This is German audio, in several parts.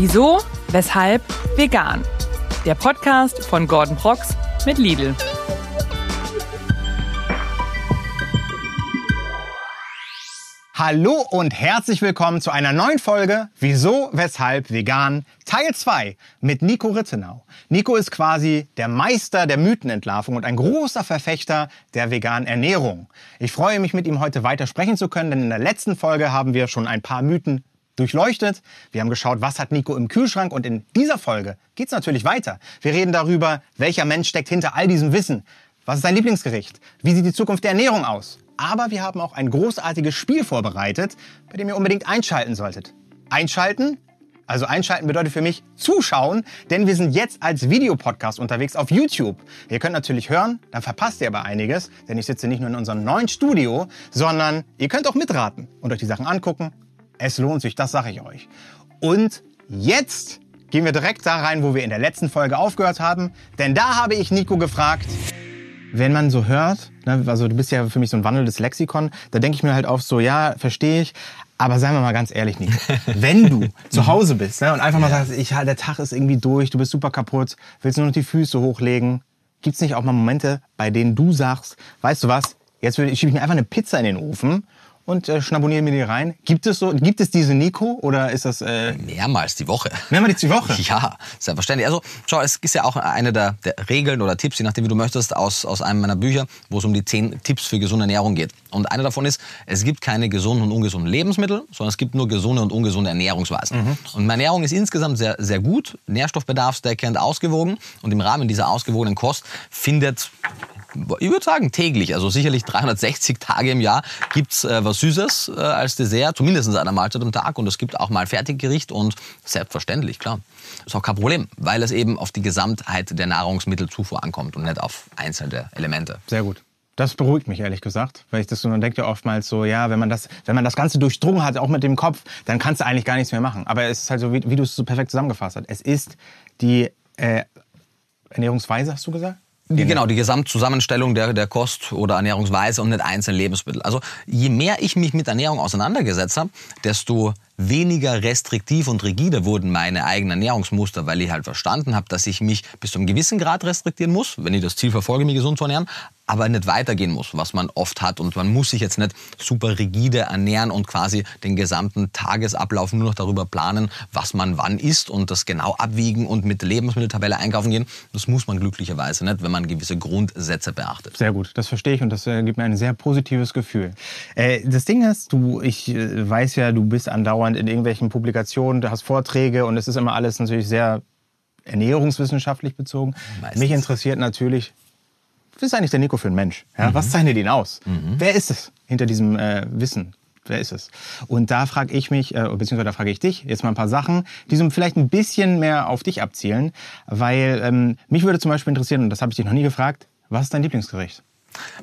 Wieso, weshalb, vegan. Der Podcast von Gordon Prox mit Lidl. Hallo und herzlich willkommen zu einer neuen Folge Wieso, weshalb vegan Teil 2 mit Nico Rittenau. Nico ist quasi der Meister der Mythenentlarvung und ein großer Verfechter der veganen Ernährung. Ich freue mich mit ihm heute weiter sprechen zu können, denn in der letzten Folge haben wir schon ein paar Mythen durchleuchtet. Wir haben geschaut, was hat Nico im Kühlschrank und in dieser Folge geht's natürlich weiter. Wir reden darüber, welcher Mensch steckt hinter all diesem Wissen. Was ist sein Lieblingsgericht? Wie sieht die Zukunft der Ernährung aus? Aber wir haben auch ein großartiges Spiel vorbereitet, bei dem ihr unbedingt einschalten solltet. Einschalten? Also einschalten bedeutet für mich zuschauen, denn wir sind jetzt als Videopodcast unterwegs auf YouTube. Ihr könnt natürlich hören, dann verpasst ihr aber einiges, denn ich sitze nicht nur in unserem neuen Studio, sondern ihr könnt auch mitraten und euch die Sachen angucken. Es lohnt sich, das sage ich euch. Und jetzt gehen wir direkt da rein, wo wir in der letzten Folge aufgehört haben, denn da habe ich Nico gefragt, wenn man so hört, ne, also du bist ja für mich so ein wandelndes Lexikon, da denke ich mir halt auf so, ja, verstehe ich, aber seien wir mal ganz ehrlich, Nico, wenn du zu Hause bist ne, und einfach mal sagst, ich, der Tag ist irgendwie durch, du bist super kaputt, willst nur noch die Füße hochlegen, gibt's nicht auch mal Momente, bei denen du sagst, weißt du was, jetzt schiebe ich mir einfach eine Pizza in den Ofen und äh, schnabulieren mir die rein. Gibt es so, gibt es diese Nico oder ist das äh mehrmals die Woche? Mehrmals die Woche. Ja, selbstverständlich. Also schau, es ist ja auch eine der, der Regeln oder Tipps, je nachdem wie du möchtest, aus aus einem meiner Bücher, wo es um die zehn Tipps für gesunde Ernährung geht. Und einer davon ist, es gibt keine gesunden und ungesunden Lebensmittel, sondern es gibt nur gesunde und ungesunde Ernährungsweisen. Mhm. Und meine Ernährung ist insgesamt sehr sehr gut, nährstoffbedarfsdeckend, ausgewogen und im Rahmen dieser ausgewogenen Kost findet ich würde sagen täglich, also sicherlich 360 Tage im Jahr gibt's äh, was Süßes äh, als Dessert, zumindest einer Mahlzeit am Tag. Und es gibt auch mal Fertiggericht und selbstverständlich, klar. Ist auch kein Problem, weil es eben auf die Gesamtheit der Nahrungsmittelzufuhr ankommt und nicht auf einzelne Elemente. Sehr gut. Das beruhigt mich ehrlich gesagt, weil ich das so, man denkt ja oftmals so, ja, wenn man das, wenn man das Ganze durchdrungen hat, auch mit dem Kopf, dann kannst du eigentlich gar nichts mehr machen. Aber es ist halt so, wie, wie du es so perfekt zusammengefasst hast. Es ist die äh, Ernährungsweise, hast du gesagt? Die, genau, die Gesamtzusammenstellung der, der Kost oder Ernährungsweise und nicht einzelne Lebensmittel. Also je mehr ich mich mit Ernährung auseinandergesetzt habe, desto weniger restriktiv und rigide wurden meine eigenen Ernährungsmuster, weil ich halt verstanden habe, dass ich mich bis zu einem gewissen Grad restriktieren muss, wenn ich das Ziel verfolge, mich gesund zu ernähren, aber nicht weitergehen muss, was man oft hat. Und man muss sich jetzt nicht super rigide ernähren und quasi den gesamten Tagesablauf nur noch darüber planen, was man wann isst und das genau abwiegen und mit Lebensmitteltabelle einkaufen gehen. Das muss man glücklicherweise nicht, wenn man gewisse Grundsätze beachtet. Sehr gut, das verstehe ich und das äh, gibt mir ein sehr positives Gefühl. Äh, das Ding ist, du, ich äh, weiß ja, du bist andauernd in irgendwelchen Publikationen, du hast Vorträge und es ist immer alles natürlich sehr ernährungswissenschaftlich bezogen. Meistens. Mich interessiert natürlich, ist eigentlich der Nico für ein Mensch? Ja, mhm. Was zeichnet ihn aus? Mhm. Wer ist es hinter diesem äh, Wissen? Wer ist es? Und da frage ich mich, äh, beziehungsweise da frage ich dich jetzt mal ein paar Sachen, die so vielleicht ein bisschen mehr auf dich abzielen, weil ähm, mich würde zum Beispiel interessieren, und das habe ich dich noch nie gefragt, was ist dein Lieblingsgericht?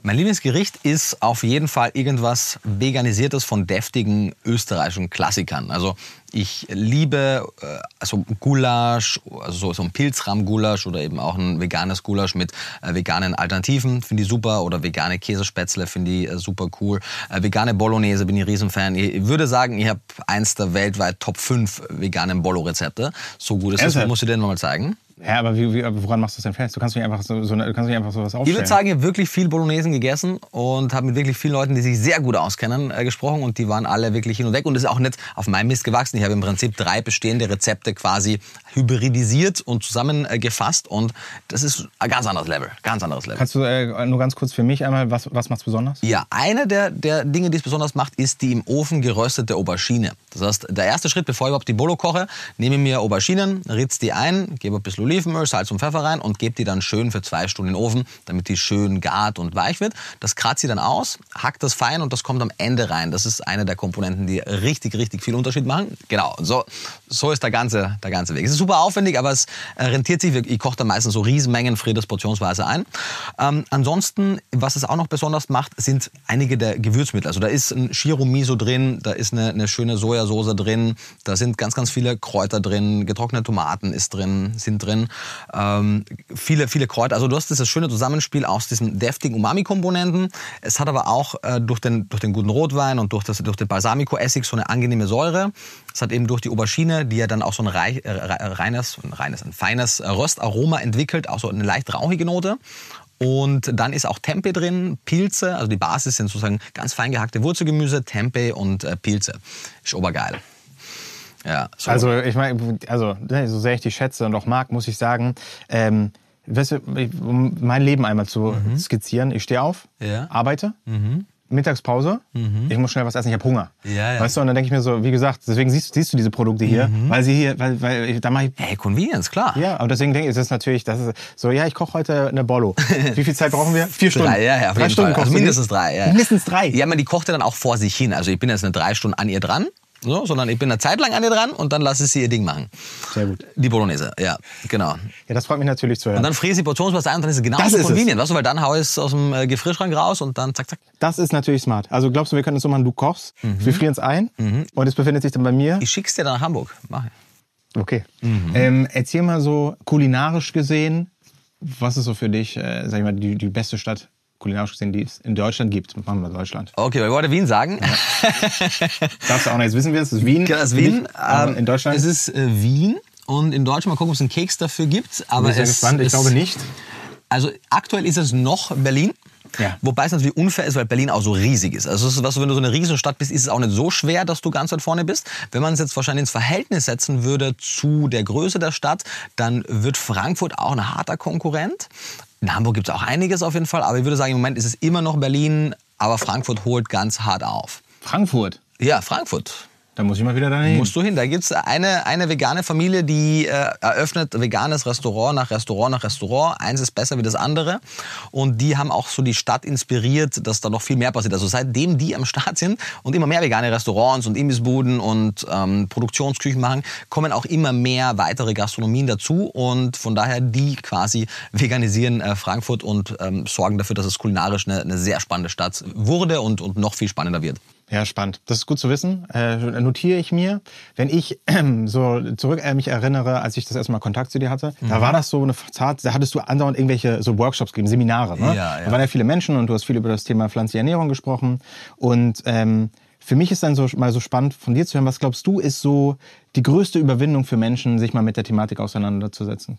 Mein Lieblingsgericht ist auf jeden Fall irgendwas Veganisiertes von deftigen österreichischen Klassikern. Also ich liebe äh, also Gulasch, also so, ein Pilzrahm-Gulasch oder eben auch ein veganes Gulasch mit äh, veganen Alternativen, finde ich super. Oder vegane Käsespätzle finde ich äh, super cool. Äh, vegane Bolognese bin ich Riesenfan. Ich würde sagen, ich habe eins der weltweit Top 5 veganen Bolo-Rezepte. So gut ist es, muss ich dir mal zeigen. Ja, aber wie, wie, woran machst du das denn fest? Du kannst nicht einfach so, so du kannst nicht einfach sowas aufstellen. Ich würde sagen, ich habe wirklich viel Bolognesen gegessen und habe mit wirklich vielen Leuten, die sich sehr gut auskennen, äh, gesprochen und die waren alle wirklich hin und weg und das ist auch nicht auf meinem Mist gewachsen. Ich habe im Prinzip drei bestehende Rezepte quasi hybridisiert und zusammengefasst und das ist ein ganz anderes Level, ganz anderes Level. Kannst du äh, nur ganz kurz für mich einmal, was, was macht es besonders? Ja, eine der, der Dinge, die es besonders macht, ist die im Ofen geröstete Aubergine. Das heißt, der erste Schritt, bevor ich überhaupt die Bolo koche, nehme ich mir Auberginen, ritze die ein, gebe ein bisschen Olivenöl, Salz und Pfeffer rein und gebe die dann schön für zwei Stunden in den Ofen, damit die schön gart und weich wird. Das kratze ich dann aus, hack das fein und das kommt am Ende rein. Das ist eine der Komponenten, die richtig, richtig viel Unterschied machen. Genau, so, so ist der ganze, der ganze Weg. Es ist super aufwendig, aber es rentiert sich. Ich koche da meistens so Riesenmengen Frieders portionsweise ein. Ähm, ansonsten, was es auch noch besonders macht, sind einige der Gewürzmittel. Also da ist ein Shiro Miso drin, da ist eine, eine schöne Sojasauce drin, da sind ganz, ganz viele Kräuter drin, getrocknete Tomaten ist drin, sind drin drin, ähm, viele, viele Kräuter. Also du hast dieses schöne Zusammenspiel aus diesen deftigen Umami-Komponenten. Es hat aber auch äh, durch, den, durch den guten Rotwein und durch, das, durch den Balsamico-Essig so eine angenehme Säure. Es hat eben durch die Aubergine, die ja dann auch so ein reich, äh, reines, ein reines, ein feines Röstaroma entwickelt, auch so eine leicht rauchige Note. Und dann ist auch Tempeh drin, Pilze, also die Basis sind sozusagen ganz fein gehackte Wurzelgemüse, Tempeh und äh, Pilze. Ist obergeil. Ja, so. Also ich meine, also ne, so sehr ich die schätze und auch mag, muss ich sagen, ähm, weißt du, um mein Leben einmal zu mhm. skizzieren, ich stehe auf, ja. arbeite, mhm. Mittagspause, mhm. ich muss schnell was essen, ich habe Hunger. Ja, ja. Weißt du, und dann denke ich mir so, wie gesagt, deswegen siehst, siehst du diese Produkte hier, mhm. weil sie hier, weil, weil da mache ich. Hey, Convenience, klar. Ja, und deswegen denke ich, ist das natürlich, das ist so, ja, ich koche heute eine Bollo. Wie viel Zeit brauchen wir? Vier Stunden. Drei, ja, ja, drei Stunden also mindestens drei, ja. Mindestens drei. Ja, man, die kocht ja dann auch vor sich hin. Also ich bin jetzt eine drei Stunden an ihr dran so, sondern ich bin eine Zeit lang an ihr dran und dann lasse ich sie ihr Ding machen. Sehr gut. Die Bolognese, ja, genau. Ja, das freut mich natürlich zu hören. Und dann friere ich die Portionsmasse ein und dann ist es genauso das convenient, weißt du, weil dann haue ich es aus dem äh, Gefrierschrank raus und dann zack, zack. Das ist natürlich smart. Also glaubst du, wir können es so machen, du kochst, mhm. wir frieren es ein mhm. und es befindet sich dann bei mir. Ich schick's dir dann nach Hamburg, mach ich. Okay. Mhm. Ähm, erzähl mal so kulinarisch gesehen, was ist so für dich, äh, sag ich mal, die, die beste Stadt kulinarisch gesehen, die es in Deutschland gibt. Machen wir Deutschland. Okay, wir wollten Wien sagen. Ja. Darfst du auch noch, jetzt wissen wir es, ist Wien. Genau, das ist Wien. Ähm, in Deutschland? Es ist äh, Wien und in Deutschland, mal gucken, ob es einen Keks dafür gibt. Aber ich bin es, gespannt, ich glaube nicht. Also aktuell ist es noch Berlin. Ja. Wobei es natürlich unfair ist, weil Berlin auch so riesig ist. Also ist, was, wenn du so eine riesige Stadt bist, ist es auch nicht so schwer, dass du ganz weit vorne bist. Wenn man es jetzt wahrscheinlich ins Verhältnis setzen würde zu der Größe der Stadt, dann wird Frankfurt auch ein harter Konkurrent. In Hamburg gibt es auch einiges auf jeden Fall, aber ich würde sagen, im Moment ist es immer noch Berlin, aber Frankfurt holt ganz hart auf. Frankfurt? Ja, Frankfurt. Da muss ich mal wieder dahin. Musst du hin. Da gibt's eine, eine vegane Familie, die äh, eröffnet veganes Restaurant nach Restaurant nach Restaurant. Eins ist besser wie das andere. Und die haben auch so die Stadt inspiriert, dass da noch viel mehr passiert. Also seitdem die am Start sind und immer mehr vegane Restaurants und Imbissbuden und ähm, Produktionsküchen machen, kommen auch immer mehr weitere Gastronomien dazu. Und von daher die quasi veganisieren äh, Frankfurt und ähm, sorgen dafür, dass es kulinarisch eine, eine sehr spannende Stadt wurde und, und noch viel spannender wird. Ja, spannend. Das ist gut zu wissen. Äh, notiere ich mir. Wenn ich äh, so zurück äh, mich erinnere, als ich das erste Mal Kontakt zu dir hatte, mhm. da war das so eine Zart, da hattest du andauernd irgendwelche so Workshops gegeben, Seminare. Ne? Ja, ja. Da waren ja viele Menschen und du hast viel über das Thema pflanzliche Ernährung gesprochen. Und ähm, für mich ist dann so mal so spannend von dir zu hören, was glaubst du, ist so die größte Überwindung für Menschen, sich mal mit der Thematik auseinanderzusetzen?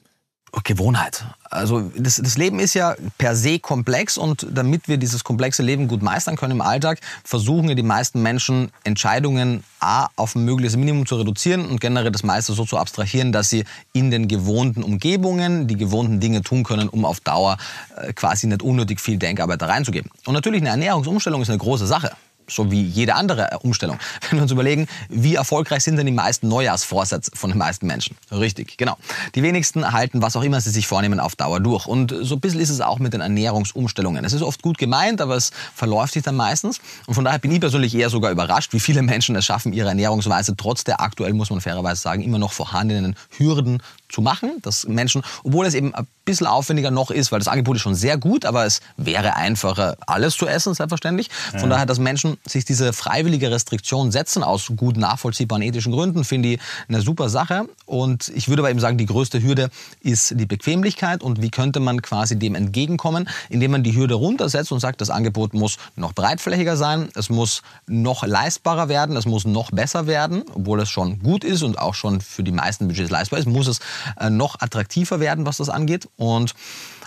Gewohnheit. Also das, das, Leben ist ja per se komplex und damit wir dieses komplexe Leben gut meistern können im Alltag, versuchen ja die meisten Menschen Entscheidungen A auf ein mögliches Minimum zu reduzieren und generell das meiste so zu abstrahieren, dass sie in den gewohnten Umgebungen die gewohnten Dinge tun können, um auf Dauer äh, quasi nicht unnötig viel Denkarbeit da reinzugeben. Und natürlich eine Ernährungsumstellung ist eine große Sache so wie jede andere Umstellung. Wenn wir uns überlegen, wie erfolgreich sind denn die meisten Neujahrsvorsätze von den meisten Menschen? Richtig, genau. Die wenigsten halten, was auch immer sie sich vornehmen, auf Dauer durch. Und so ein bisschen ist es auch mit den Ernährungsumstellungen. Es ist oft gut gemeint, aber es verläuft sich dann meistens. Und von daher bin ich persönlich eher sogar überrascht, wie viele Menschen es schaffen, ihre Ernährungsweise trotz der aktuell, muss man fairerweise sagen, immer noch vorhandenen Hürden zu machen, dass Menschen, obwohl es eben ein bisschen aufwendiger noch ist, weil das Angebot ist schon sehr gut, aber es wäre einfacher, alles zu essen, selbstverständlich. Von ja. daher, dass Menschen sich diese freiwillige Restriktion setzen aus gut nachvollziehbaren ethischen Gründen, finde ich eine super Sache. Und ich würde aber eben sagen, die größte Hürde ist die Bequemlichkeit. Und wie könnte man quasi dem entgegenkommen, indem man die Hürde runtersetzt und sagt, das Angebot muss noch breitflächiger sein, es muss noch leistbarer werden, es muss noch besser werden, obwohl es schon gut ist und auch schon für die meisten Budgets leistbar ist, muss es äh, noch attraktiver werden, was das angeht. Und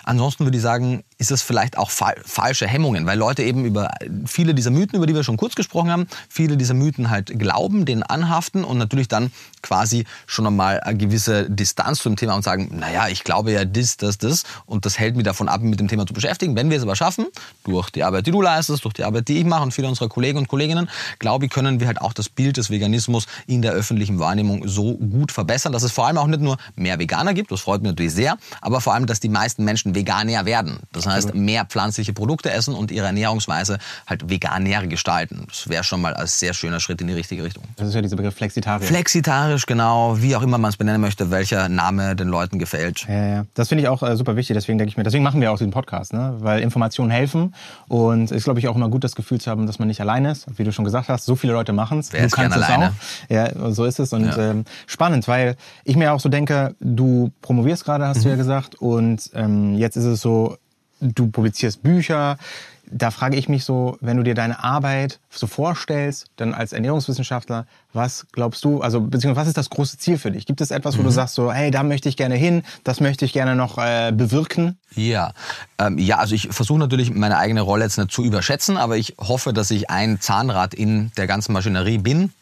ansonsten würde ich sagen, ist es vielleicht auch fa falsche Hemmungen, weil Leute eben über viele dieser Mythen, über die wir schon kurz gesprochen haben, viele dieser Mythen halt glauben, denen anhaften und natürlich dann quasi schon einmal eine gewisse Distanz zum Thema und sagen, naja, ich glaube ja das, das, das und das hält mich davon ab, mit dem Thema zu beschäftigen. Wenn wir es aber schaffen, durch die Arbeit, die du leistest, durch die Arbeit, die ich mache und viele unserer Kollegen und Kolleginnen, glaube ich, können wir halt auch das Bild des Veganismus in der öffentlichen Wahrnehmung so gut verbessern, dass es vor allem auch nicht nur mehr Veganer gibt, das freut mich natürlich sehr, aber vor allem, dass die meisten Menschen Veganer werden. Das heißt, mehr pflanzliche Produkte essen und ihre Ernährungsweise halt veganär gestalten. Das wäre schon mal ein sehr schöner Schritt in die richtige Richtung. Das ist ja dieser Begriff Flexitarier. Flexitarisch, genau, wie auch immer man es benennen möchte, welcher Name den Leuten gefällt. Ja, ja. Das finde ich auch äh, super wichtig. Deswegen denke ich mir, deswegen machen wir auch diesen Podcast, ne? weil Informationen helfen. Und es ist, glaube ich, auch immer gut, das Gefühl zu haben, dass man nicht alleine ist. Wie du schon gesagt hast, so viele Leute machen es. Wer ist gern alleine? auch. Ja, so ist es. Und ähm, spannend, weil ich mir auch so denke, du promovierst gerade, hast du ja gesagt. Und ähm, jetzt ist es so, du publizierst Bücher. Da frage ich mich so, wenn du dir deine Arbeit so vorstellst, dann als Ernährungswissenschaftler, was glaubst du, also beziehungsweise was ist das große Ziel für dich? Gibt es etwas, wo du sagst so, hey, da möchte ich gerne hin, das möchte ich gerne noch äh, bewirken? Ja, ähm, ja, also ich versuche natürlich meine eigene Rolle jetzt nicht zu überschätzen, aber ich hoffe, dass ich ein Zahnrad in der ganzen Maschinerie bin,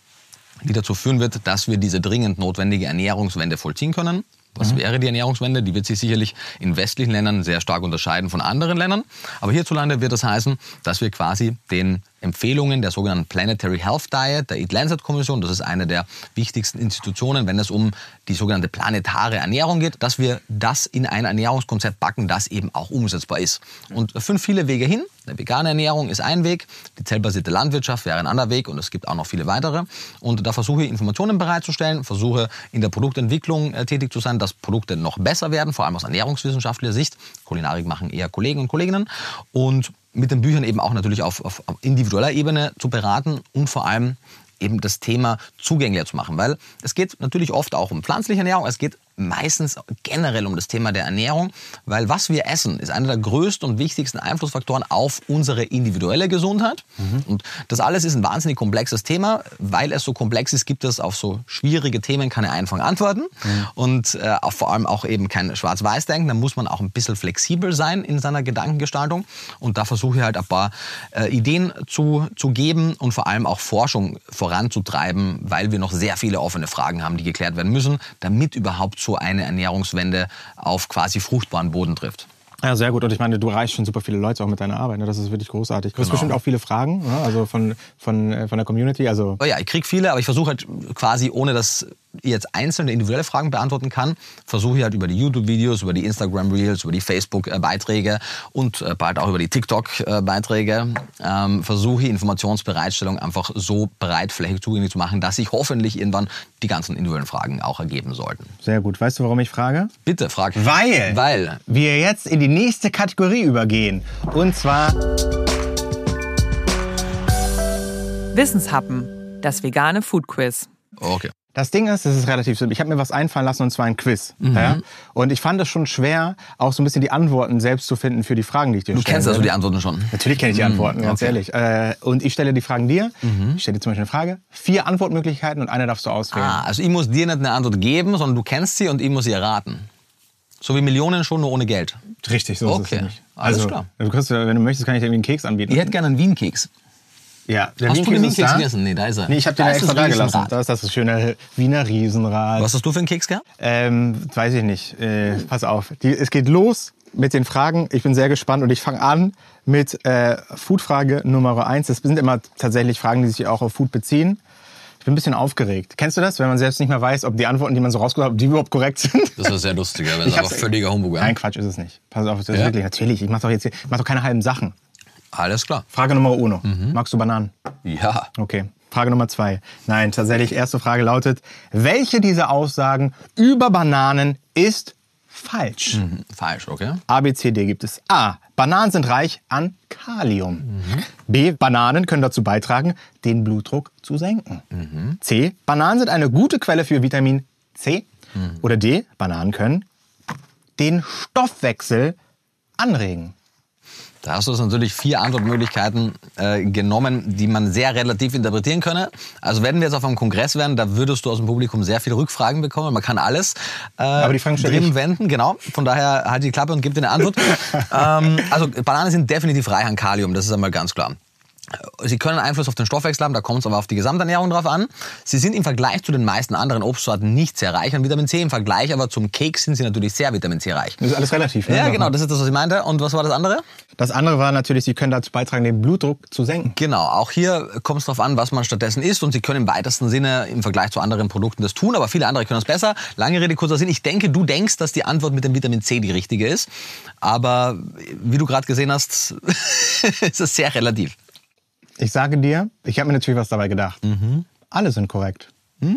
die dazu führen wird, dass wir diese dringend notwendige Ernährungswende vollziehen können. Was wäre die Ernährungswende? Die wird sich sicherlich in westlichen Ländern sehr stark unterscheiden von anderen Ländern. Aber hierzulande wird das heißen, dass wir quasi den Empfehlungen der sogenannten Planetary Health Diet, der Eat Lancet Kommission, das ist eine der wichtigsten Institutionen, wenn es um die sogenannte planetare Ernährung geht, dass wir das in ein Ernährungskonzept backen, das eben auch umsetzbar ist. Und es führen viele Wege hin. Eine vegane Ernährung ist ein Weg, die zellbasierte Landwirtschaft wäre ein anderer Weg und es gibt auch noch viele weitere. Und da versuche ich Informationen bereitzustellen, versuche in der Produktentwicklung äh, tätig zu sein, dass Produkte noch besser werden, vor allem aus ernährungswissenschaftlicher Sicht. Kulinarik machen eher Kollegen und Kolleginnen. Und mit den Büchern eben auch natürlich auf, auf individueller Ebene zu beraten und vor allem eben das Thema zugänglicher zu machen. Weil es geht natürlich oft auch um pflanzliche Ernährung, es geht meistens generell um das Thema der Ernährung, weil was wir essen, ist einer der größten und wichtigsten Einflussfaktoren auf unsere individuelle Gesundheit. Und das alles ist ein wahnsinnig komplexes Thema. Weil es so komplex ist, gibt es auf so schwierige Themen keine einfachen Antworten und äh, vor allem auch eben kein Schwarz-Weiß-Denken. Da muss man auch ein bisschen flexibel sein in seiner Gedankengestaltung. Und da versuche ich halt ein paar äh, Ideen zu, zu geben und vor allem auch Forschung voranzutreiben, weil wir noch sehr viele offene Fragen haben, die geklärt werden müssen, damit überhaupt so eine Ernährungswende auf quasi fruchtbaren Boden trifft. Ja, sehr gut. Und ich meine, du erreichst schon super viele Leute auch mit deiner Arbeit. Ne? Das ist wirklich großartig. Du hast Genau. bestimmt auch viele Fragen, ne? also von, von, äh, von der Community. Also Oh ja, ich krieg viele, aber ich versuche halt quasi, ohne dass ich jetzt einzelne individuelle Fragen beantworten kann, versuche ich halt über die YouTube-Videos, über die Instagram-Reels, über die Facebook-Beiträge und äh, bald auch über die TikTok-Beiträge, ähm, versuche ich Informationsbereitstellung einfach so breitflächig zugänglich zu machen, dass sich hoffentlich irgendwann die ganzen individuellen Fragen auch ergeben sollten. sehr gut. Weißt du, warum ich frage? Bitte, frag. Weil, Weil. wir jetzt in die nächste Kategorie übergehen. Und zwar Wissenshappen, das vegane Food Quiz. Okay. Das Ding ist, es ist relativ simpel. Ich habe mir was einfallen lassen und zwar ein Quiz. Mhm. Ja? Und ich fand es schon schwer, auch so ein bisschen die Antworten selbst zu finden für die Fragen, die ich dir Du stellen kennst also werde. die Antworten schon. Natürlich kenne ich die Antworten, ganz okay. Mhm. ehrlich. Äh, und ich stelle die Fragen dir. Ich stelle dir zum Beispiel eine Frage, vier Antwortmöglichkeiten und eine darfst du auswählen. Ah, also ich muss dir nicht eine Antwort geben, sondern du kennst sie und ich muss sie erraten. So wie Millionen schon, nur ohne Geld. Richtig, so ist Okay, es nämlich. alles also, klar. Du kriegst, wenn du möchtest, kann ich dir irgendwie einen Keks anbieten. Ich hätte gerne einen Wienkeks. Ja, der Hast du den ist da. gegessen? Nee, da ist er. Nee, ich habe den Da ist extra das da gelassen. Da ist das schöne Wiener Riesenrad. Was hast du für einen Keks gehabt? Ähm, weiß ich nicht. Äh, pass auf. Die, es geht los mit den Fragen. Ich bin sehr gespannt und ich fange an mit äh, Foodfrage Nummer eins. Das sind immer tatsächlich Fragen, die sich auch auf Food beziehen. Ich bin ein bisschen aufgeregt. Kennst du das, wenn man selbst nicht mehr weiß, ob die Antworten, die man so rausgeholt hat, ob die überhaupt korrekt sind? Das ist sehr lustig, wenn es aber völliger Humbug wäre. Nein, Quatsch ist es nicht. Pass auf, das ist Ja? wirklich, natürlich. Ich mache doch jetzt hier, ich mach doch keine halben Sachen. Alles klar. Frage Nummer uno. Mhm. Magst du Bananen? Ja. Okay. Frage Nummer zwei. Nein, tatsächlich, erste Frage lautet, welche dieser Aussagen über Bananen ist falsch? Hm, Falsch, okay. A, B, C, D gibt es. A. Bananen sind reich an Kalium. B. Bananen können dazu beitragen, den Blutdruck zu senken. C. Bananen sind eine gute Quelle für Vitamin C. Oder D. Bananen können den Stoffwechsel anregen. Da hast du natürlich vier Antwortmöglichkeiten äh, genommen, die man sehr relativ interpretieren könne. Also wenn wir jetzt auf einem Kongress wären, da würdest du aus dem Publikum sehr viele Rückfragen bekommen. Man kann alles äh, die Fragen drin wenden. Genau. Von daher halt die Klappe und gib dir eine Antwort. ähm, also Bananen sind definitiv reich an Kalium, das ist einmal ganz klar. Sie können Einfluss auf den Stoffwechsel haben, da kommt es aber auf die Gesamternährung drauf an. Sie sind im Vergleich zu den meisten anderen Obstsorten nicht sehr reich an Vitamin C. Im Vergleich aber zum Keks sind sie natürlich sehr Vitamin C reich. Das ist alles relativ. Ne? Ja, genau, das ist das, was ich meinte. Und was war das andere? Das andere war natürlich, sie können dazu beitragen, den Blutdruck zu senken. Genau, auch hier kommt es darauf an, was man stattdessen isst. Und Sie können im weitesten Sinne im Vergleich zu anderen Produkten das tun, aber viele andere können das besser. Lange Rede, kurzer Sinn. Ich denke, du denkst, dass die Antwort mit dem Vitamin C die richtige ist. Aber wie du gerade gesehen hast, ist es sehr relativ. Ich sage dir, ich habe mir natürlich was dabei gedacht. Alle sind korrekt.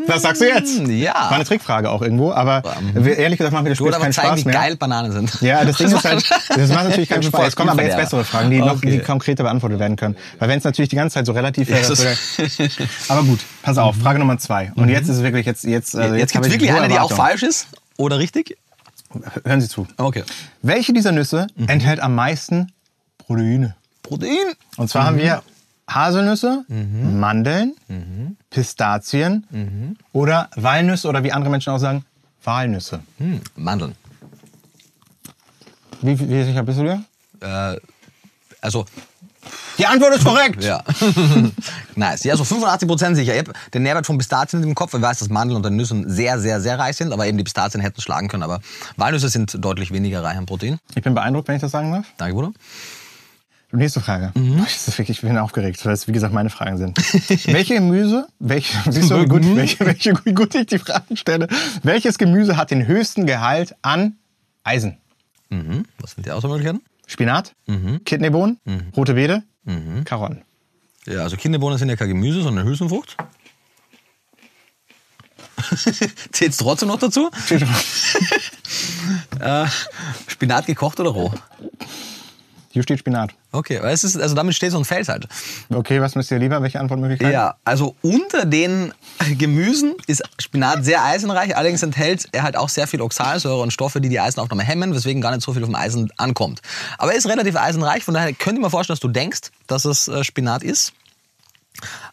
Was sagst du jetzt? Mhm. ja. War eine Trickfrage auch irgendwo, aber wir- ehrlich gesagt macht mir das Spiel keinen zeigen, Spaß wie mehr. geil Bananen sind. Ja, das Ding ist halt, das macht natürlich keinen Spaß. das Es kommen aber jetzt bessere Fragen, die noch Okay. die konkreter beantwortet werden können. Weil wenn es natürlich die ganze Zeit so relativ wäre, das das. Aber gut, pass auf, Frage Nummer zwei. Und jetzt ist es wirklich, jetzt, jetzt, also Mhm. Jetzt habe gibt es ich wirklich eine, die auch falsch ist oder richtig? Hören Sie zu. Okay. Welche dieser Nüsse enthält am meisten Proteine? Protein. Und zwar haben wir Haselnüsse, Mandeln, Pistazien oder Walnüsse oder wie andere Menschen auch sagen, Walnüsse. Hm, Mandeln. Wie, wie sicher bist du dir? Äh, also, Die Antwort ist korrekt. ja. nice. Ja, so 85% sicher. Ich habe den Nährwert von Pistazien im Kopf. Ich weiß, dass Mandeln und Nüssen sehr, sehr, sehr reich sind, aber eben die Pistazien hätten schlagen können. Aber Walnüsse sind deutlich weniger reich an Protein. Ich bin beeindruckt, wenn ich das sagen darf. Danke, Bruder. Nächste Frage. Ist wirklich, ich bin aufgeregt, weil es wie gesagt meine Fragen sind. welche Gemüse, welche, siehst du, wie gut, welche, welche, wie gut ich die Fragen stelle. Welches Gemüse hat den höchsten Gehalt an Eisen? Mhm. Was sind die Auswahlmöglichkeiten? Spinat, Kidneybohnen, rote Beete, Karotten. Ja, also Kinderbohnen sind ja kein Gemüse, sondern Hülsenfrucht. Zählt's trotzdem noch dazu? äh, Spinat gekocht oder roh? Hier steht Spinat. Okay, es ist, also damit steht so ein Fels halt. Okay, was müsst ihr lieber? Welche Antwortmöglichkeit? Ja, also unter den Gemüsen ist Spinat sehr eisenreich, allerdings enthält er halt auch sehr viel Oxalsäure und Stoffe, die die Eisenaufnahme hemmen, weswegen gar nicht so viel vom Eisen ankommt. Aber er ist relativ eisenreich, von daher könnte ich mir vorstellen, dass du denkst, dass es äh, Spinat ist.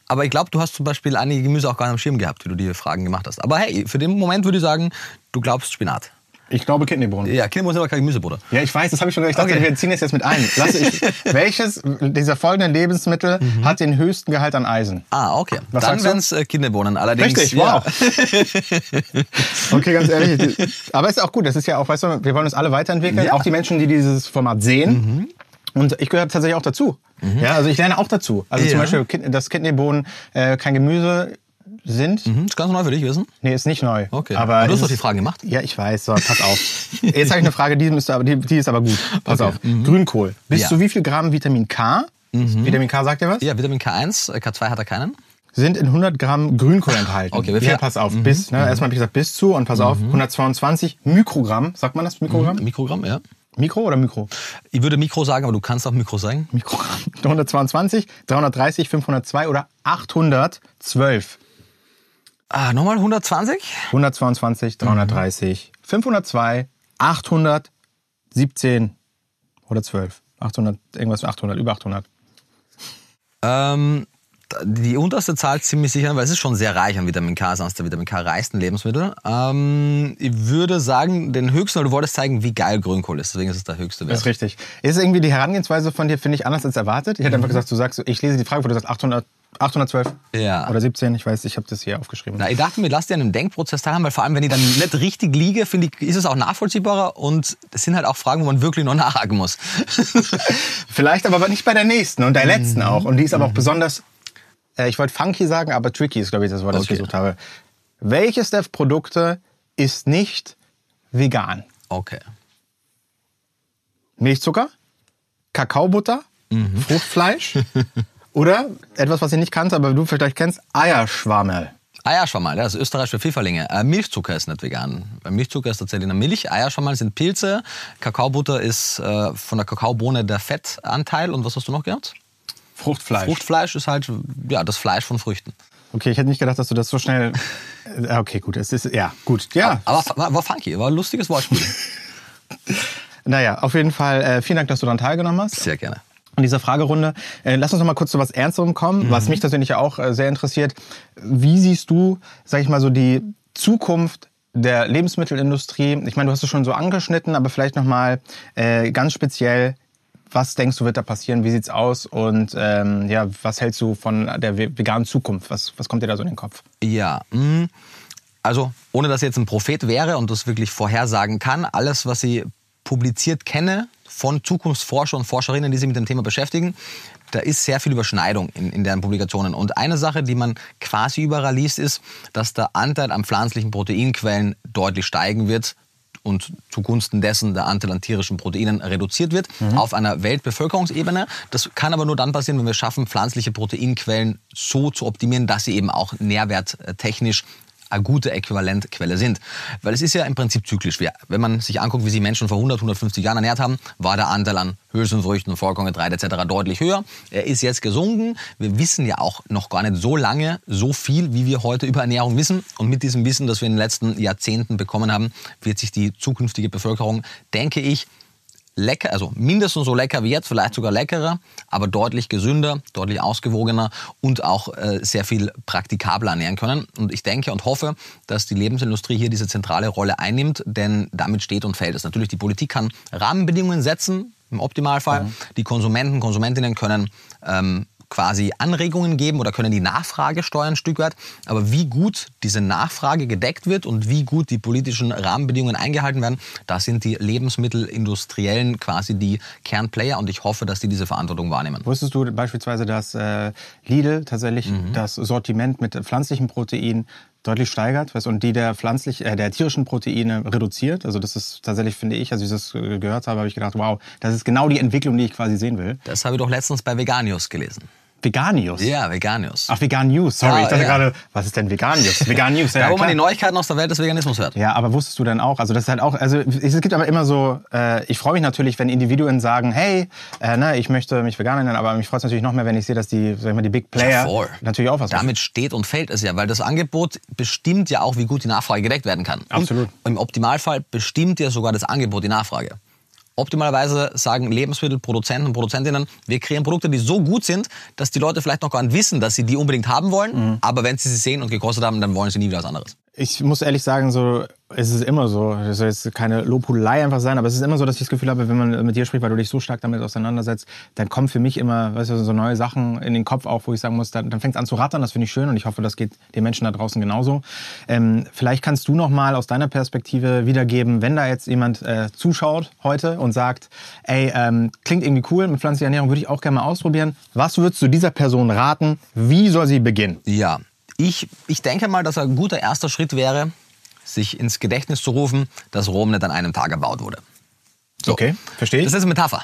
Aber ich glaube, du hast zum Beispiel einige Gemüse auch gar nicht am Schirm gehabt, wie du die Fragen gemacht hast. Aber hey, für den Moment würde ich sagen, du glaubst Spinat. Ich glaube Kidneybohnen. Ja, Kinderbohnen sind aber kein Gemüse, Bruder. Ja, ich weiß, das habe ich schon gesagt. Ich dachte, Okay. wir ziehen das jetzt mit ein. Lass ich, welches dieser folgenden Lebensmittel hat den höchsten Gehalt an Eisen? Ah, okay. Was Dann wären es äh, Kinderbohnen. Allerdings, Richtig, ja. wow. okay, ganz ehrlich. Aber ist auch gut. Das ist ja auch, weißt du, wir wollen uns alle weiterentwickeln. Ja. Auch die Menschen, die dieses Format sehen. Und ich gehöre tatsächlich auch dazu. Ja, also ich lerne auch dazu. Also zum Ja. Beispiel, Kid- dass Kidneybohnen äh, kein Gemüse sind. Hm, ist ganz neu für dich wissen. Nee, ist nicht neu. Okay. Aber du hast doch die Fragen gemacht. Ja, ich weiß. So, pass auf. Jetzt habe ich eine Frage, die, müsste die, die ist aber gut. Pass Okay. auf. Grünkohl. Bis Ja. zu wie viel Gramm Vitamin K? Vitamin K sagt dir was? Ja, Vitamin K1, äh, K2 hat er keinen. Sind in 100 Gramm Grünkohl enthalten. Okay, wie viel? Ja, pass auf. Bis, ne? Erstmal habe ich gesagt bis zu und pass auf. 122 Mikrogramm. Sagt man das? Mikrogramm? Mikrogramm, ja. Mikro oder Mikro? Ich würde Mikro sagen, aber du kannst auch Mikro sagen. Mikrogramm. 122, 330, 502 oder 812. Ah, nochmal 120? 122, 330, 502, 817 oder 12. 800, irgendwas, 800, über 800. Ähm, die unterste Zahl ziemlich sicher, weil es ist schon sehr reich an Vitamin K, eines der Vitamin K reichsten Lebensmittel. Ähm, ich würde sagen, den höchsten, weil du wolltest zeigen, wie geil Grünkohl ist. Deswegen ist es der höchste Das ist Wert. richtig. Ist irgendwie die Herangehensweise von dir, finde ich, anders als erwartet. Ich hätte Mhm. einfach gesagt, du sagst, ich lese die Frage, wo du sagst 800, 812 Ja. oder 17, ich weiß, ich habe das hier aufgeschrieben. Na, ich dachte mir, lass dir einen Denkprozess teilhaben, weil vor allem, wenn ich dann nicht richtig liege, finde ich, ist es auch nachvollziehbarer und es sind halt auch Fragen, wo man wirklich noch nachhaken muss. Vielleicht aber nicht bei der nächsten und der Mhm. letzten auch. Und die ist aber auch besonders, äh, ich wollte funky sagen, aber tricky ist, glaube ich, das Wort, das ich gesucht habe. Welches der Produkte ist nicht vegan? Okay. Milchzucker, Kakaobutter, Mhm. Fruchtfleisch oder etwas, was ich nicht kannte, aber du vielleicht kennst, Eierschwammerl. Eierschwammerl, das ist Österreich für Pfifferlinge. Äh, Milchzucker ist nicht vegan. Weil Milchzucker ist tatsächlich eine Milch. Eierschwammerl sind Pilze. Kakaobutter ist äh, von der Kakaobohne der Fettanteil. Und was hast du noch gehabt? Fruchtfleisch. Fruchtfleisch ist halt ja, das Fleisch von Früchten. Okay, ich hätte nicht gedacht, dass du das so schnell. Äh, Okay, gut, es ist ja gut. Ja, Aber war, war funky, war ein lustiges Wortspiel. naja, auf jeden Fall. Äh, vielen Dank, dass du daran teilgenommen hast. Sehr gerne. In dieser Fragerunde. Äh, lass uns noch mal kurz zu was Ernsterem kommen, was mich persönlich ja auch äh, sehr interessiert. Wie siehst du, sag ich mal so, die Zukunft der Lebensmittelindustrie? Ich meine, du hast es schon so angeschnitten, aber vielleicht noch mal äh, ganz speziell was denkst du, wird da passieren? Wie sieht's aus? Und ähm, ja, was hältst du von der veganen Zukunft? Was, was kommt dir da so in den Kopf? Ja, mh, also ohne dass ich jetzt ein Prophet wäre und das wirklich vorhersagen kann, alles, was ich publiziert kenne von Zukunftsforscher und Forscherinnen, die sich mit dem Thema beschäftigen, da ist sehr viel Überschneidung in, in deren Publikationen. Und eine Sache, die man quasi überall liest, ist, dass der Anteil an pflanzlichen Proteinquellen deutlich steigen wird und zugunsten dessen der Anteil an tierischen Proteinen reduziert wird mhm. auf einer Weltbevölkerungsebene. Das kann aber nur dann passieren, wenn wir schaffen, pflanzliche Proteinquellen so zu optimieren, dass sie eben auch nährwerttechnisch eine gute Äquivalentquelle sind. Weil es ist ja im Prinzip zyklisch. Wenn man sich anguckt, wie sich Menschen vor 100, 150 Jahren ernährt haben, war der Anteil an Hülsenfrüchten, Vollkorngetreide etc. deutlich höher. Er ist jetzt gesunken. Wir wissen ja auch noch gar nicht so lange, so viel, wie wir heute über Ernährung wissen. Und mit diesem Wissen, das wir in den letzten Jahrzehnten bekommen haben, wird sich die zukünftige Bevölkerung, denke ich, lecker, also mindestens so lecker wie jetzt, vielleicht sogar leckerer, aber deutlich gesünder, deutlich ausgewogener und auch äh, sehr viel praktikabler ernähren können. Und ich denke und hoffe, dass die Lebensindustrie hier diese zentrale Rolle einnimmt, denn damit steht und fällt es. Natürlich, die Politik kann Rahmenbedingungen setzen, im Optimalfall. Mhm. Die Konsumenten, Konsumentinnen können ähm, quasi Anregungen geben oder können die Nachfrage steuern ein Stück weit. Aber wie gut diese Nachfrage gedeckt wird und wie gut die politischen Rahmenbedingungen eingehalten werden, da sind die Lebensmittelindustriellen quasi die Kernplayer und ich hoffe, dass die diese Verantwortung wahrnehmen. Wusstest du beispielsweise, dass äh, Lidl tatsächlich mhm. das Sortiment mit pflanzlichen Proteinen deutlich steigert weißt, und die der pflanzlich, äh, der tierischen Proteine reduziert. Also das ist tatsächlich, finde ich, als ich das äh, gehört habe, habe ich gedacht, wow, das ist genau die Entwicklung, die ich quasi sehen will. Das habe ich doch letztens bei Veganius gelesen. Veganius? Ja, Veganius. Ach, Vegan News. Sorry, ah, ich dachte ja. gerade, was ist denn Veganius? Vegan News, ja, ja, wo klar. man die Neuigkeiten aus der Welt des Veganismus hört. Ja, aber wusstest du dann auch, also das ist halt auch, also es gibt aber immer so, äh, ich freue mich natürlich, wenn Individuen sagen, hey, äh, ne, ich möchte mich vegan nennen, aber mich freut es natürlich noch mehr, wenn ich sehe, dass die, sag ich mal, die Big Player ja, natürlich auch was Damit machen. steht und fällt es ja, weil das Angebot bestimmt ja auch, wie gut die Nachfrage gedeckt werden kann. Absolut. Und im Optimalfall bestimmt ja sogar das Angebot die Nachfrage. Optimalerweise sagen Lebensmittelproduzenten und Produzentinnen, wir kreieren Produkte, die so gut sind, dass die Leute vielleicht noch gar nicht wissen, dass sie die unbedingt haben wollen. Mhm. Aber wenn sie sie sehen und gekostet haben, dann wollen sie nie wieder was anderes. Ich muss ehrlich sagen, so es ist immer so, das soll jetzt keine Lobhudelei einfach sein, aber es ist immer so, dass ich das Gefühl habe, wenn man mit dir spricht, weil du dich so stark damit auseinandersetzt, dann kommen für mich immer weißt du, so neue Sachen in den Kopf auch, wo ich sagen muss, dann, dann fängt es an zu rattern, das finde ich schön und ich hoffe, das geht den Menschen da draußen genauso. Ähm, vielleicht kannst du noch mal aus deiner Perspektive wiedergeben, wenn da jetzt jemand äh, zuschaut heute und sagt, ey, ähm, klingt irgendwie cool, mit pflanzlicher Ernährung würde ich auch gerne mal ausprobieren. Was würdest du dieser Person raten? Wie soll sie beginnen? Ja, ich, ich denke mal, dass ein guter erster Schritt wäre, sich ins Gedächtnis zu rufen, dass Rom nicht an einem Tag erbaut wurde. So. Okay, verstehe ich. Das ist eine Metapher.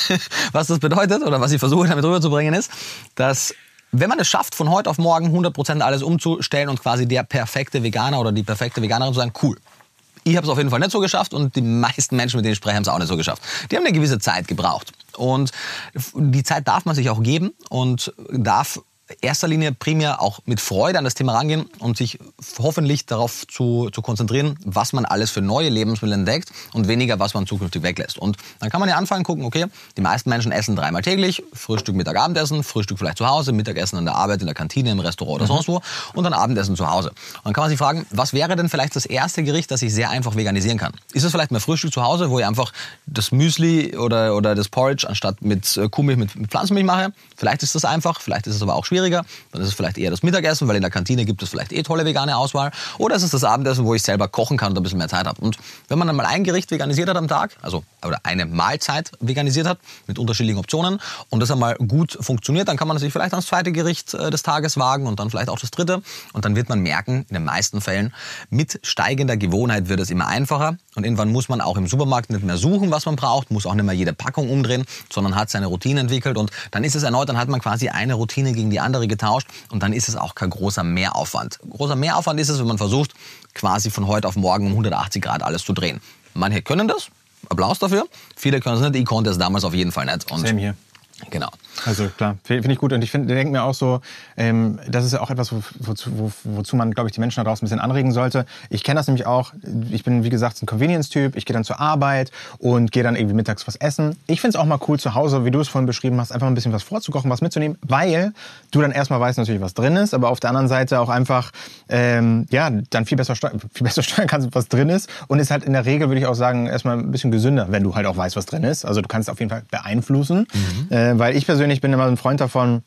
was das bedeutet oder was ich versuche damit rüberzubringen ist, dass wenn man es schafft, von heute auf morgen 100% alles umzustellen und quasi der perfekte Veganer oder die perfekte Veganerin zu sein, cool. Ich habe es auf jeden Fall nicht so geschafft und die meisten Menschen, mit denen ich spreche, haben es auch nicht so geschafft. Die haben eine gewisse Zeit gebraucht. Und die Zeit darf man sich auch geben und darf erster Linie primär auch mit Freude an das Thema rangehen und sich hoffentlich darauf zu, zu konzentrieren, was man alles für neue Lebensmittel entdeckt und weniger, was man zukünftig weglässt. Und dann kann man ja anfangen, gucken, okay, die meisten Menschen essen dreimal täglich, Frühstück, Mittag, Abendessen, Frühstück vielleicht zu Hause, Mittagessen an der Arbeit, in der Kantine, im Restaurant oder mhm. sonst wo und dann Abendessen zu Hause. Und dann kann man sich fragen, was wäre denn vielleicht das erste Gericht, das ich sehr einfach veganisieren kann? Ist es vielleicht mehr Frühstück zu Hause, wo ich einfach das Müsli oder, oder das Porridge anstatt mit äh, Kuhmilch mit, mit Pflanzenmilch mache? Vielleicht ist das einfach, vielleicht ist es aber auch schwierig schwieriger. Dann ist es vielleicht eher das Mittagessen, weil in der Kantine gibt es vielleicht eh tolle vegane Auswahl. Oder ist es das Abendessen, wo ich selber kochen kann und ein bisschen mehr Zeit habe. Und wenn man dann mal ein Gericht veganisiert hat am Tag, also oder eine Mahlzeit veganisiert hat mit unterschiedlichen Optionen und das einmal gut funktioniert, dann kann man sich vielleicht ans zweite Gericht äh, des Tages wagen und dann vielleicht auch das dritte. Und dann wird man merken, in den meisten Fällen, mit steigender Gewohnheit wird es immer einfacher. Und irgendwann muss man auch im Supermarkt nicht mehr suchen, was man braucht, muss auch nicht mehr jede Packung umdrehen, sondern hat seine Routine entwickelt. Und dann ist es erneut, dann hat man quasi eine Routine gegen die andere getauscht und dann ist es auch kein großer Mehraufwand. Großer Mehraufwand ist es, wenn man versucht, quasi von heute auf morgen um 180 Grad alles zu drehen. Manche können das, Applaus dafür. Viele können es nicht, ich konnte es damals auf jeden Fall nicht. Und Same hier. Genau. Also klar, finde ich gut. Und ich denke mir auch so, ähm, das ist ja auch etwas, wo, wozu, wo, wozu man, glaube ich, die Menschen da draußen ein bisschen anregen sollte. Ich kenne das nämlich auch. Ich bin, wie gesagt, ein Convenience-Typ. Ich gehe dann zur Arbeit und gehe dann irgendwie mittags was essen. Ich finde es auch mal cool zu Hause, wie du es vorhin beschrieben hast, einfach ein bisschen was vorzukochen, was mitzunehmen, weil du dann erstmal weißt natürlich, was drin ist, aber auf der anderen Seite auch einfach, ähm, ja, dann viel besser, steuern, viel besser steuern kannst, was drin ist. Und ist halt in der Regel, würde ich auch sagen, erstmal ein bisschen gesünder, wenn du halt auch weißt, was drin ist. Also du kannst auf jeden Fall beeinflussen. Mhm. Äh, weil ich persönlich bin immer ein Freund davon,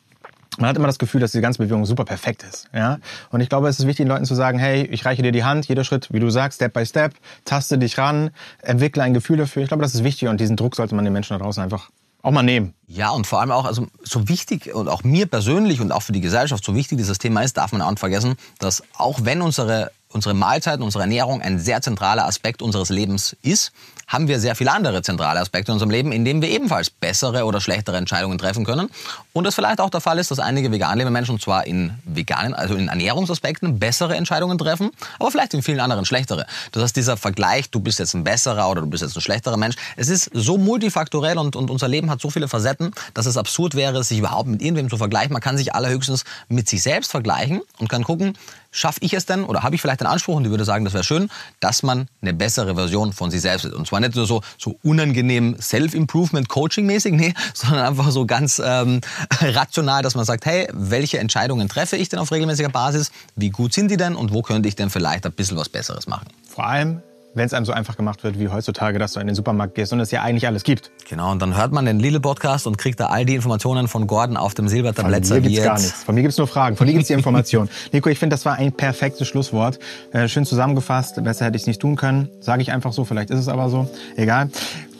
man hat immer das Gefühl, dass die ganze Bewegung super perfekt ist. Ja? Und ich glaube, es ist wichtig, den Leuten zu sagen, hey, ich reiche dir die Hand, jeder Schritt, wie du sagst, Step by Step, taste dich ran, entwickle ein Gefühl dafür. Ich glaube, das ist wichtig und diesen Druck sollte man den Menschen da draußen einfach auch mal nehmen. Ja, und vor allem auch, also so wichtig und auch mir persönlich und auch für die Gesellschaft so wichtig dieses Thema ist, darf man auch nicht vergessen, dass auch wenn unsere unsere Mahlzeiten, unsere Ernährung ein sehr zentraler Aspekt unseres Lebens ist, haben wir sehr viele andere zentrale Aspekte in unserem Leben, in denen wir ebenfalls bessere oder schlechtere Entscheidungen treffen können. Und es vielleicht auch der Fall ist, dass einige vegan lebende Menschen zwar in veganen, also in Ernährungsaspekten bessere Entscheidungen treffen, aber vielleicht in vielen anderen schlechtere. Das heißt, dieser Vergleich, du bist jetzt ein besserer oder du bist jetzt ein schlechterer Mensch, es ist so multifaktorell und, und unser Leben hat so viele Facetten, dass es absurd wäre, sich überhaupt mit irgendwem zu vergleichen. Man kann sich allerhöchstens mit sich selbst vergleichen und kann gucken, schaffe ich es denn oder habe ich vielleicht den Anspruch und ich würde sagen, das wäre schön, dass man eine bessere Version von sich selbst ist. Und zwar nicht nur so, so unangenehm Self-Improvement-Coaching-mäßig, nee, sondern einfach so ganz ähm, rational, dass man sagt, hey, welche Entscheidungen treffe ich denn auf regelmäßiger Basis? Wie gut sind die denn und wo könnte ich denn vielleicht ein bisschen was Besseres machen? Vor allem wenn es einem so einfach gemacht wird wie heutzutage, dass du in den Supermarkt gehst und es ja eigentlich alles gibt. Genau, und dann hört man den Lidl-Podcast und kriegt da all die Informationen von Gordon auf dem Silbertablett serviert. Von mir gibt's gar nichts. Von mir gibt's nur Fragen. Von dir gibt's die Informationen. Nico, ich finde, das war ein perfektes Schlusswort. Äh, schön zusammengefasst. Besser hätte ich es nicht tun können. Sage ich einfach so. Vielleicht ist es aber so. Egal.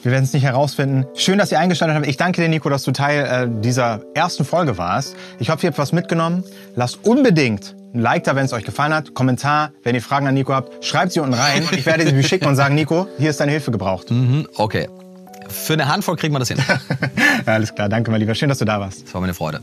Wir werden es nicht herausfinden. Schön, dass ihr eingeschaltet habt. Ich danke dir, Nico, dass du Teil äh, dieser ersten Folge warst. Ich hoffe, ihr habt was mitgenommen. Lasst unbedingt ein Like da, wenn es euch gefallen hat. Kommentar, wenn ihr Fragen an Nico habt, schreibt sie unten rein. Ich werde sie schicken und sagen, Nico, hier ist deine Hilfe gebraucht. Mhm, okay. Für eine Handvoll kriegen wir das hin. Alles klar, danke mal lieber. Schön, dass du da warst. Das war meine Freude.